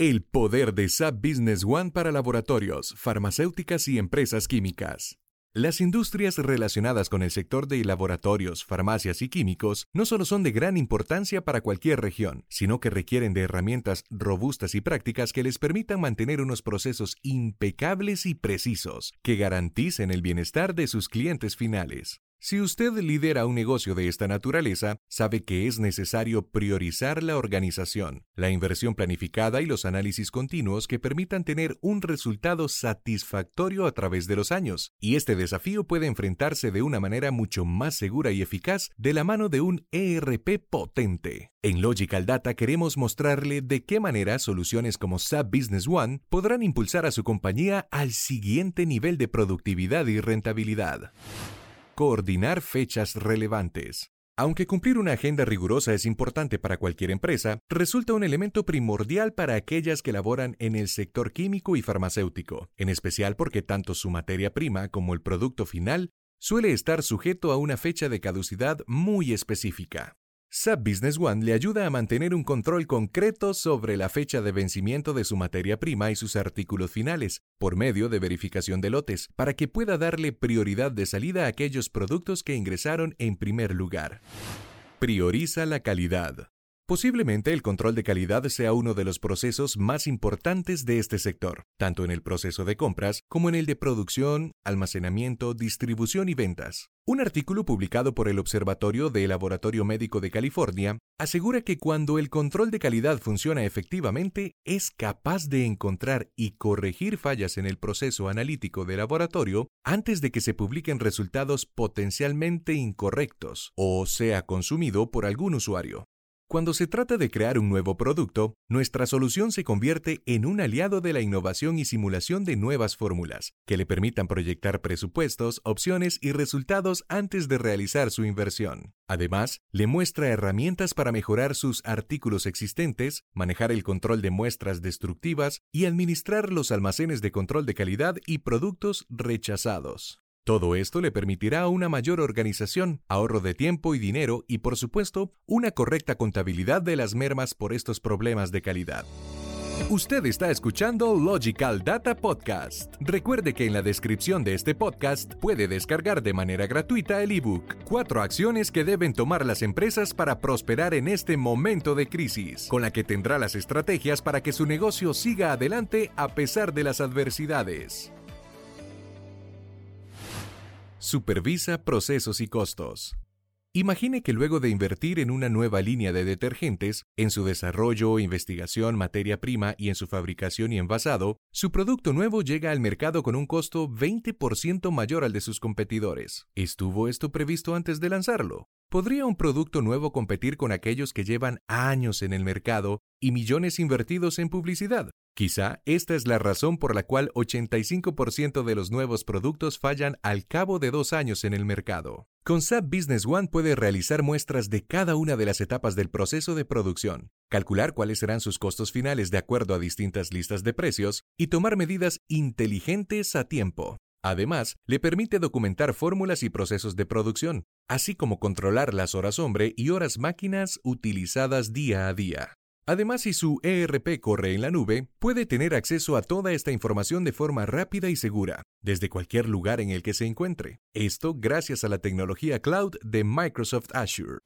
El poder de SAP Business One para laboratorios, farmacéuticas y empresas químicas. Las industrias relacionadas con el sector de laboratorios, farmacias y químicos no solo son de gran importancia para cualquier región, sino que requieren de herramientas robustas y prácticas que les permitan mantener unos procesos impecables y precisos, que garanticen el bienestar de sus clientes finales. Si usted lidera un negocio de esta naturaleza, sabe que es necesario priorizar la organización, la inversión planificada y los análisis continuos que permitan tener un resultado satisfactorio a través de los años. Y este desafío puede enfrentarse de una manera mucho más segura y eficaz de la mano de un ERP potente. En Logical Data queremos mostrarle de qué manera soluciones como SAP Business One podrán impulsar a su compañía al siguiente nivel de productividad y rentabilidad. Coordinar fechas relevantes. Aunque cumplir una agenda rigurosa es importante para cualquier empresa, resulta un elemento primordial para aquellas que laboran en el sector químico y farmacéutico, en especial porque tanto su materia prima como el producto final suele estar sujeto a una fecha de caducidad muy específica. SAP Business One le ayuda a mantener un control concreto sobre la fecha de vencimiento de su materia prima y sus artículos finales, por medio de verificación de lotes, para que pueda darle prioridad de salida a aquellos productos que ingresaron en primer lugar. Prioriza la calidad. Posiblemente el control de calidad sea uno de los procesos más importantes de este sector, tanto en el proceso de compras como en el de producción, almacenamiento, distribución y ventas. Un artículo publicado por el Observatorio de Laboratorio Médico de California asegura que cuando el control de calidad funciona efectivamente, es capaz de encontrar y corregir fallas en el proceso analítico de laboratorio antes de que se publiquen resultados potencialmente incorrectos o sea consumido por algún usuario. Cuando se trata de crear un nuevo producto, nuestra solución se convierte en un aliado de la innovación y simulación de nuevas fórmulas, que le permitan proyectar presupuestos, opciones y resultados antes de realizar su inversión. Además, le muestra herramientas para mejorar sus artículos existentes, manejar el control de muestras destructivas y administrar los almacenes de control de calidad y productos rechazados. Todo esto le permitirá una mayor organización, ahorro de tiempo y dinero y, por supuesto, una correcta contabilidad de las mermas por estos problemas de calidad. Usted está escuchando Logical Data Podcast. Recuerde que en la descripción de este podcast puede descargar de manera gratuita el ebook Cuatro acciones que deben tomar las empresas para prosperar en este momento de crisis, con la que tendrá las estrategias para que su negocio siga adelante a pesar de las adversidades. Supervisa procesos y costos. Imagine que luego de invertir en una nueva línea de detergentes, en su desarrollo, investigación, materia prima y en su fabricación y envasado, su producto nuevo llega al mercado con un costo 20% mayor al de sus competidores. ¿Estuvo esto previsto antes de lanzarlo? ¿Podría un producto nuevo competir con aquellos que llevan años en el mercado y millones invertidos en publicidad? Quizá esta es la razón por la cual 85% de los nuevos productos fallan al cabo de dos años en el mercado. Con SAP Business One puede realizar muestras de cada una de las etapas del proceso de producción, calcular cuáles serán sus costos finales de acuerdo a distintas listas de precios y tomar medidas inteligentes a tiempo. Además, le permite documentar fórmulas y procesos de producción, así como controlar las horas hombre y horas máquinas utilizadas día a día. Además, si su ERP corre en la nube, puede tener acceso a toda esta información de forma rápida y segura, desde cualquier lugar en el que se encuentre. Esto gracias a la tecnología cloud de Microsoft Azure.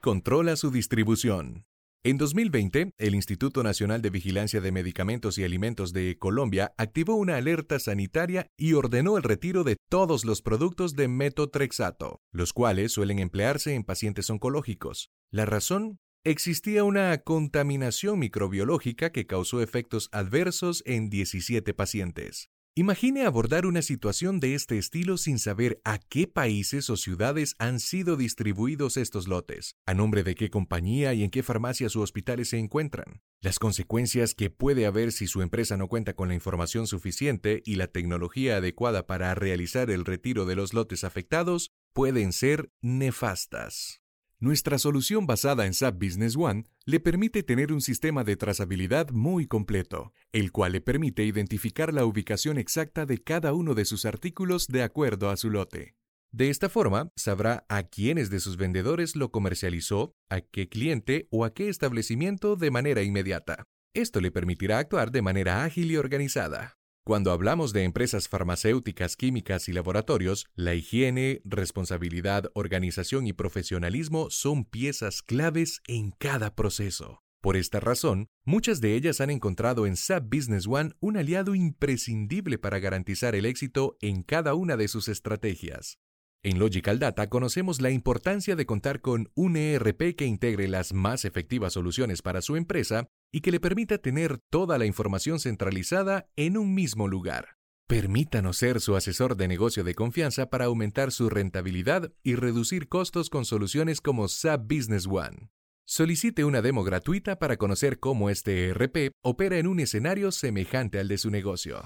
Controla su distribución. En 2020, el Instituto Nacional de Vigilancia de Medicamentos y Alimentos de Colombia activó una alerta sanitaria y ordenó el retiro de todos los productos de metotrexato, los cuales suelen emplearse en pacientes oncológicos. La razón existía una contaminación microbiológica que causó efectos adversos en 17 pacientes. Imagine abordar una situación de este estilo sin saber a qué países o ciudades han sido distribuidos estos lotes, a nombre de qué compañía y en qué farmacias u hospitales se encuentran. Las consecuencias que puede haber si su empresa no cuenta con la información suficiente y la tecnología adecuada para realizar el retiro de los lotes afectados pueden ser nefastas. Nuestra solución basada en SAP Business One le permite tener un sistema de trazabilidad muy completo, el cual le permite identificar la ubicación exacta de cada uno de sus artículos de acuerdo a su lote. De esta forma, sabrá a quiénes de sus vendedores lo comercializó, a qué cliente o a qué establecimiento de manera inmediata. Esto le permitirá actuar de manera ágil y organizada. Cuando hablamos de empresas farmacéuticas, químicas y laboratorios, la higiene, responsabilidad, organización y profesionalismo son piezas claves en cada proceso. Por esta razón, muchas de ellas han encontrado en SAP Business One un aliado imprescindible para garantizar el éxito en cada una de sus estrategias. En Logical Data conocemos la importancia de contar con un ERP que integre las más efectivas soluciones para su empresa y que le permita tener toda la información centralizada en un mismo lugar. Permítanos ser su asesor de negocio de confianza para aumentar su rentabilidad y reducir costos con soluciones como SAP Business One. Solicite una demo gratuita para conocer cómo este ERP opera en un escenario semejante al de su negocio.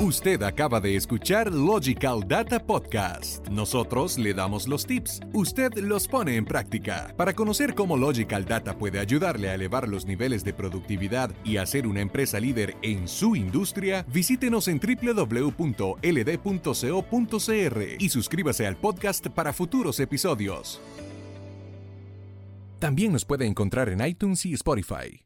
Usted acaba de escuchar Logical Data Podcast. Nosotros le damos los tips, usted los pone en práctica. Para conocer cómo Logical Data puede ayudarle a elevar los niveles de productividad y hacer una empresa líder en su industria, visítenos en www.ld.co.cr y suscríbase al podcast para futuros episodios. También nos puede encontrar en iTunes y Spotify.